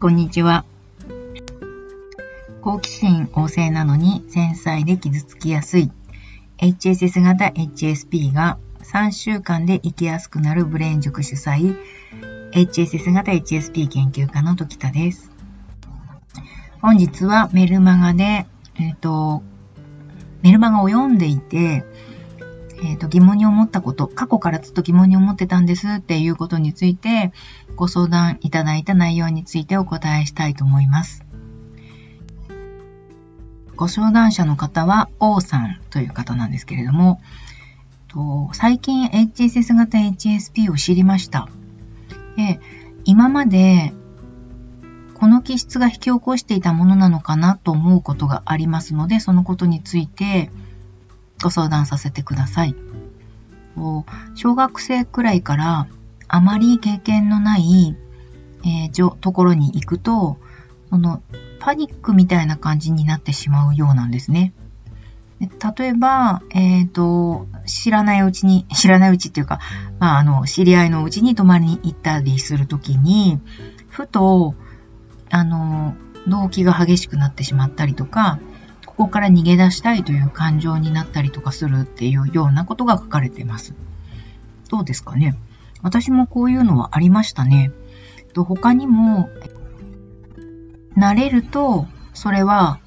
こんにちは。好奇心旺盛なのに繊細で傷つきやすい HSS 型 HSP が3週間で生きやすくなるブレイン塾主催 HSS 型 HSP 研究家の時田です。本日はメルマガで、えっ、ー、と、メルマガを読んでいて、えっ、ー、と、疑問に思ったこと、過去からずっと疑問に思ってたんですっていうことについて、ご相談いただいた内容についてお答えしたいと思います。ご相談者の方は、王さんという方なんですけれども、と最近 HSS 型 HSP を知りました。で今までこの気質が引き起こしていたものなのかなと思うことがありますので、そのことについてご相談させてください。小学生くらいからあまり経験のない、えー、ところに行くと、そのパニックみたいな感じになってしまうようなんですね。例えば、えっ、ー、と、知らないうちに、知らないうちっていうか、まあ、あの、知り合いのうちに泊まりに行ったりするときに、ふと、あの、動機が激しくなってしまったりとか、こから逃げ出したいという感情になったりとかするっていうようなことが書かれています。どうですかね？私もこういうのはありましたね。と他にも、慣れると、それは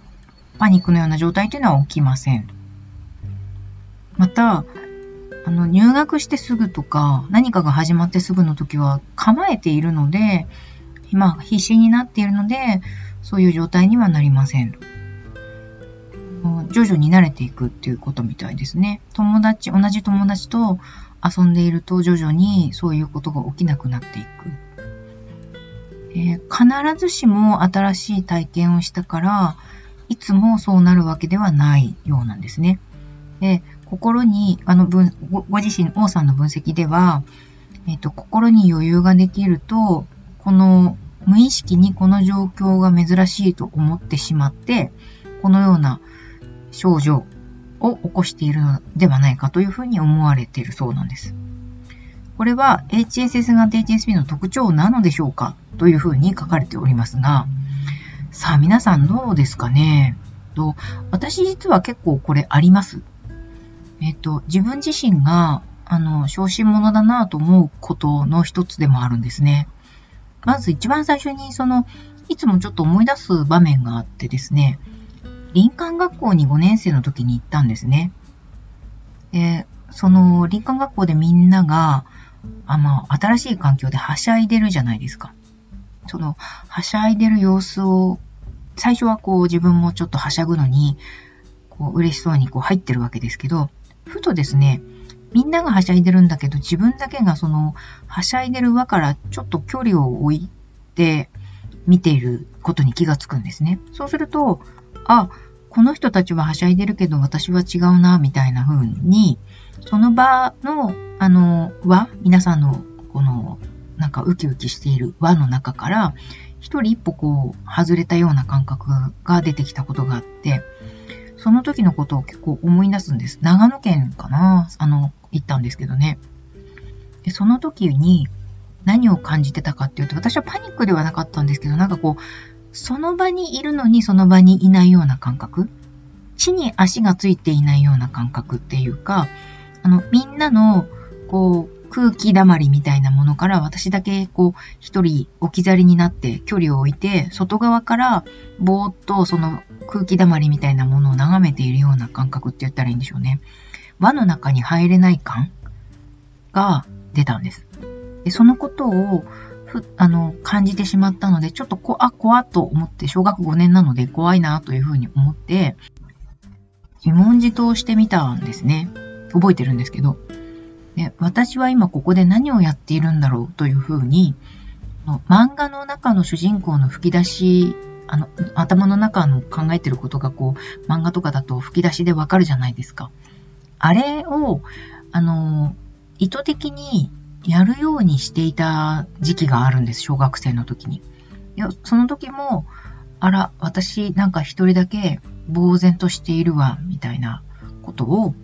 パニックのような状態というのは起きません。また、あの、入学してすぐとか、何かが始まってすぐの時は構えているので、まあ、必死になっているので、そういう状態にはなりません。徐々に慣れていくっていうことみたいですね。友達、同じ友達と遊んでいると徐々にそういうことが起きなくなっていく。えー、必ずしも新しい体験をしたから、いつもそうなるわけではないようなんですね。で心に、あの分ご、ご自身、王さんの分析では、えっ、ー、と、心に余裕ができると、この無意識にこの状況が珍しいと思ってしまって、このような症状を起こしているのではないかというふうに思われているそうなんです。これは HSS 型 HSP の特徴なのでしょうかというふうに書かれておりますが、さあ皆さんどうですかね？と私実は結構これあります。えっと、自分自身が、あの、小心者だなと思うことの一つでもあるんですね。まず一番最初に、その、いつもちょっと思い出す場面があってですね、林間学校に5年生の時に行ったんですね。で、その林間学校でみんなが、あまあ、新しい環境ではしゃいでるじゃないですか。その、はしゃいでる様子を、最初はこう自分もちょっとはしゃぐのに、こう嬉しそうにこう入ってるわけですけど、ふとですね、みんながはしゃいでるんだけど、自分だけがその、はしゃいでる輪からちょっと距離を置いて見ていることに気がつくんですね。そうすると、あ、この人たちははしゃいでるけど私は違うな、みたいな風に、その場の、あの、輪、皆さんの、この、なんかウキウキしている輪の中から、一人一歩こう、外れたような感覚が出てきたことがあって、その時のことを結構思い出すんです。長野県かなあの、行ったんですけどね。で、その時に何を感じてたかっていうと、私はパニックではなかったんですけど、なんかこう、その場にいるのにその場にいないような感覚？地に足がついていないような感覚っていうか、あの、みんなの、こう、空気溜まりみたいなものから私だけこう一人置き去りになって距離を置いて外側からぼーっとその空気溜まりみたいなものを眺めているような感覚って言ったらいいんでしょうね。輪の中に入れない感が出たんです。でそのことをふ、あの、感じてしまったので、ちょっとこ、あ、怖っと思って、小学5年なので怖いなというふうに思って、自問自答してみたんですね。覚えてるんですけど。で私は今ここで何をやっているんだろうというふうに、漫画の中の主人公の吹き出し、あの、頭の中の考えてることがこう、漫画とかだと吹き出しでわかるじゃないですか。あれを、あの、意図的にやるようにしていた時期があるんです、小学生の時に。いや、その時も、あら、私なんか一人だけ呆然としているわ、みたいなことを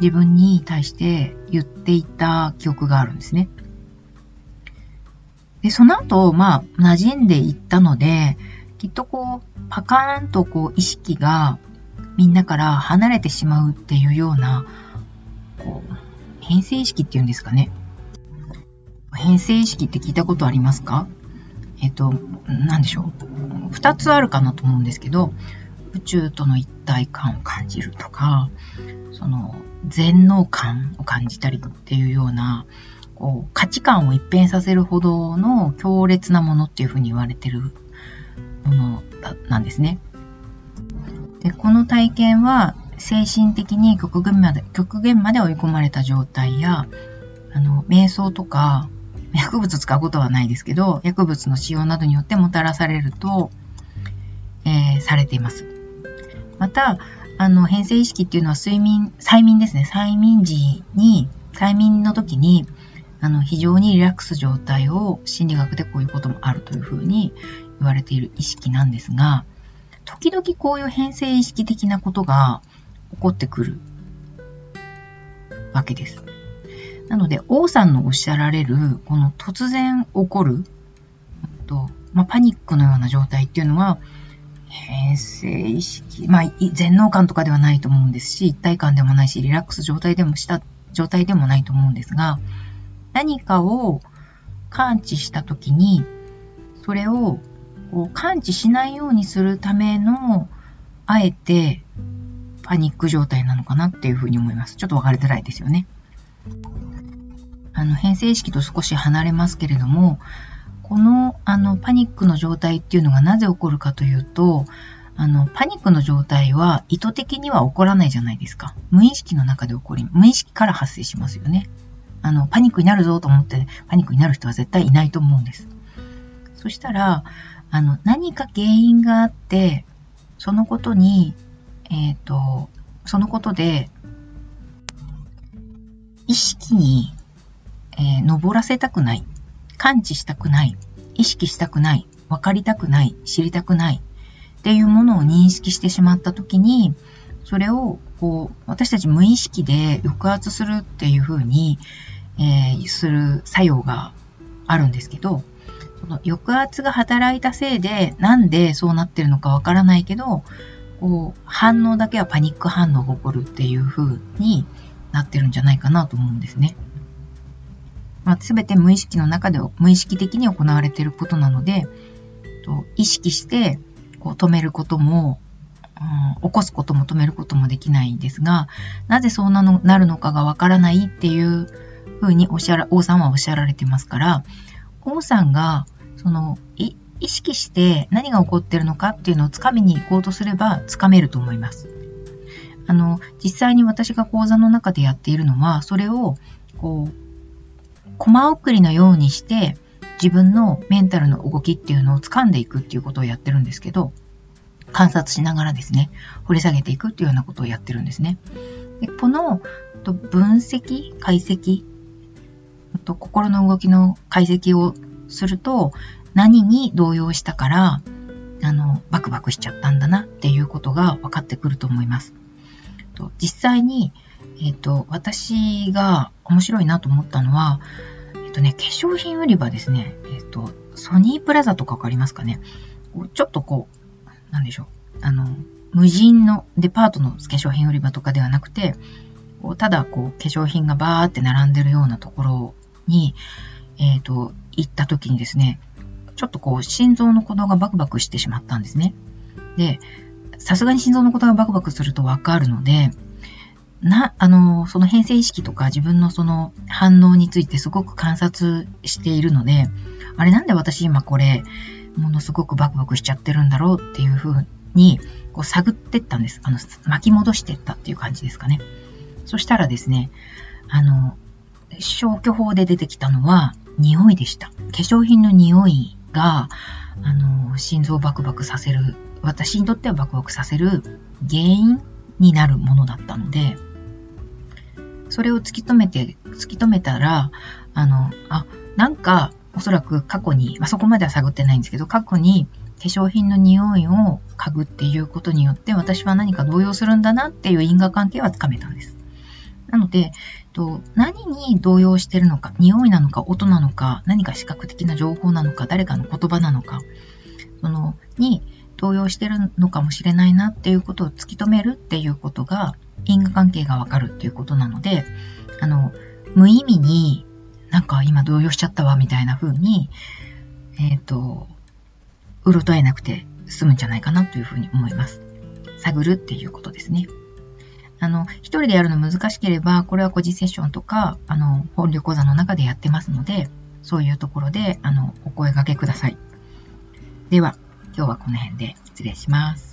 自分に対して言っていた記憶があるんですね。で、その後、まあ、馴染んでいったので、きっとこう、パカーンとこう、意識がみんなから離れてしまうっていうような、こう、変性意識っていうんですかね。変性意識って聞いたことありますか？えっと、なんでしょう？二つあるかなと思うんですけど、宇宙との一体感を感じるとか、その、全能感を感じたりっていうような、こう、価値観を一変させるほどの強烈なものっていうふうに言われてるものなんですね。で、この体験は精神的に極限まで、極限まで追い込まれた状態や、あの、瞑想とか、薬物使うことはないですけど、薬物の使用などによってもたらされると、えー、されています。また、あの、変性意識っていうのは睡眠、催眠ですね。催眠時に、催眠の時に、あの、非常にリラックス状態を心理学でこういうこともあるというふうに言われている意識なんですが、時々こういう変性意識的なことが起こってくるわけです。なので、王さんのおっしゃられる、この突然起こる、とまあ、パニックのような状態っていうのは、変性意識、まあ、全能感とかではないと思うんですし、一体感でもないし、リラックス状態でもした、状態でもないと思うんですが、何かを感知したときに、それをこう感知しないようにするための、あえてパニック状態なのかなっていうふうに思います。ちょっと分かりづらいですよね。あの、変性意識と少し離れますけれども、この、あの、パニックの状態っていうのがなぜ起こるかというと、あの、パニックの状態は意図的には起こらないじゃないですか。無意識の中で起こり、無意識から発生しますよね。あの、パニックになるぞと思ってパニックになる人は絶対いないと思うんです。そしたら、あの、何か原因があって、そのことに、えっ、ー、と、そのことで、意識に、えー、登らせたくない、感知したくない、意識したくない、分かりたくない、知りたくない。っていうものを認識してしまったときに、それをこう私たち無意識で抑圧するっていうふうに、えー、する作用があるんですけど、その抑圧が働いたせいで、なんでそうなってるのかわからないけど、こう、反応だけはパニック反応が起こるっていう風になってるんじゃないかなと思うんですね。まあ、全て無意識の中で無意識的に行われていることなので、と意識してこう止めることも、うん、起こすことも止めることもできないんですが、なぜそうなのなるのかがわからないっていうふうにおっしゃら、王さんはおっしゃられてますから、王さんが、その、意識して何が起こってるのかっていうのをつかみに行こうとすればつかめると思います。あの、実際に私が講座の中でやっているのは、それを、こう、コマ送りのようにして、自分のメンタルの動きっていうのを掴んでいくっていうことをやってるんですけど、観察しながらですね、掘り下げていくっていうようなことをやってるんですね。でこの分析、解析と心の動きの解析をすると、何に動揺したから、あの、バクバクしちゃったんだなっていうことが分かってくると思います。実際に、えっ、ー、と、私が面白いなと思ったのは、えっ、とね、化粧品売り場ですね。えっ、と、ソニープラザとかわかりますかねちょっとこう、なんでしょう。あの、無人のデパートの化粧品売り場とかではなくて、こうただこう化粧品がバーって並んでるようなところに、えっ、と、行った時にですね、ちょっとこう、心臓の鼓動がバクバクしてしまったんですね。で、さすがに心臓の鼓動がバクバクするとわかるので、な、あの、その変性意識とか自分のその反応についてすごく観察しているので、あれなんで私今これ、ものすごくバクバクしちゃってるんだろうっていうふうに、こう探ってったんです。あの、巻き戻してったっていう感じですかね。そしたらですね、あの、消去法で出てきたのは、匂いでした。化粧品の匂いが、あの、心臓をバクバクさせる、私にとってはバクバクさせる原因になるものだったので、それを突き止めて、突き止めたら、あの、あ、なんか、おそらく過去に、まあ、そこまでは探ってないんですけど、過去に化粧品の匂いを嗅ぐっていうことによって、私は何か動揺するんだなっていう因果関係はつかめたんです。なので、と何に動揺してるのか、匂いなのか、音なのか、何か視覚的な情報なのか、誰かの言葉なのか、その、に動揺してるのかもしれないなっていうことを突き止めるっていうことが、因果関係がわかるっていうことなので、あの、無意味になんか今動揺しちゃったわみたいな風に、えっ、ー、と、うろとえなくて済むんじゃないかなというふうに思います。探るっていうことですね。あの、一人でやるの難しければ、これは個人セッションとか、あの、本旅講座の中でやってますので、そういうところで、あの、お声掛けください。では、今日はこの辺で失礼します。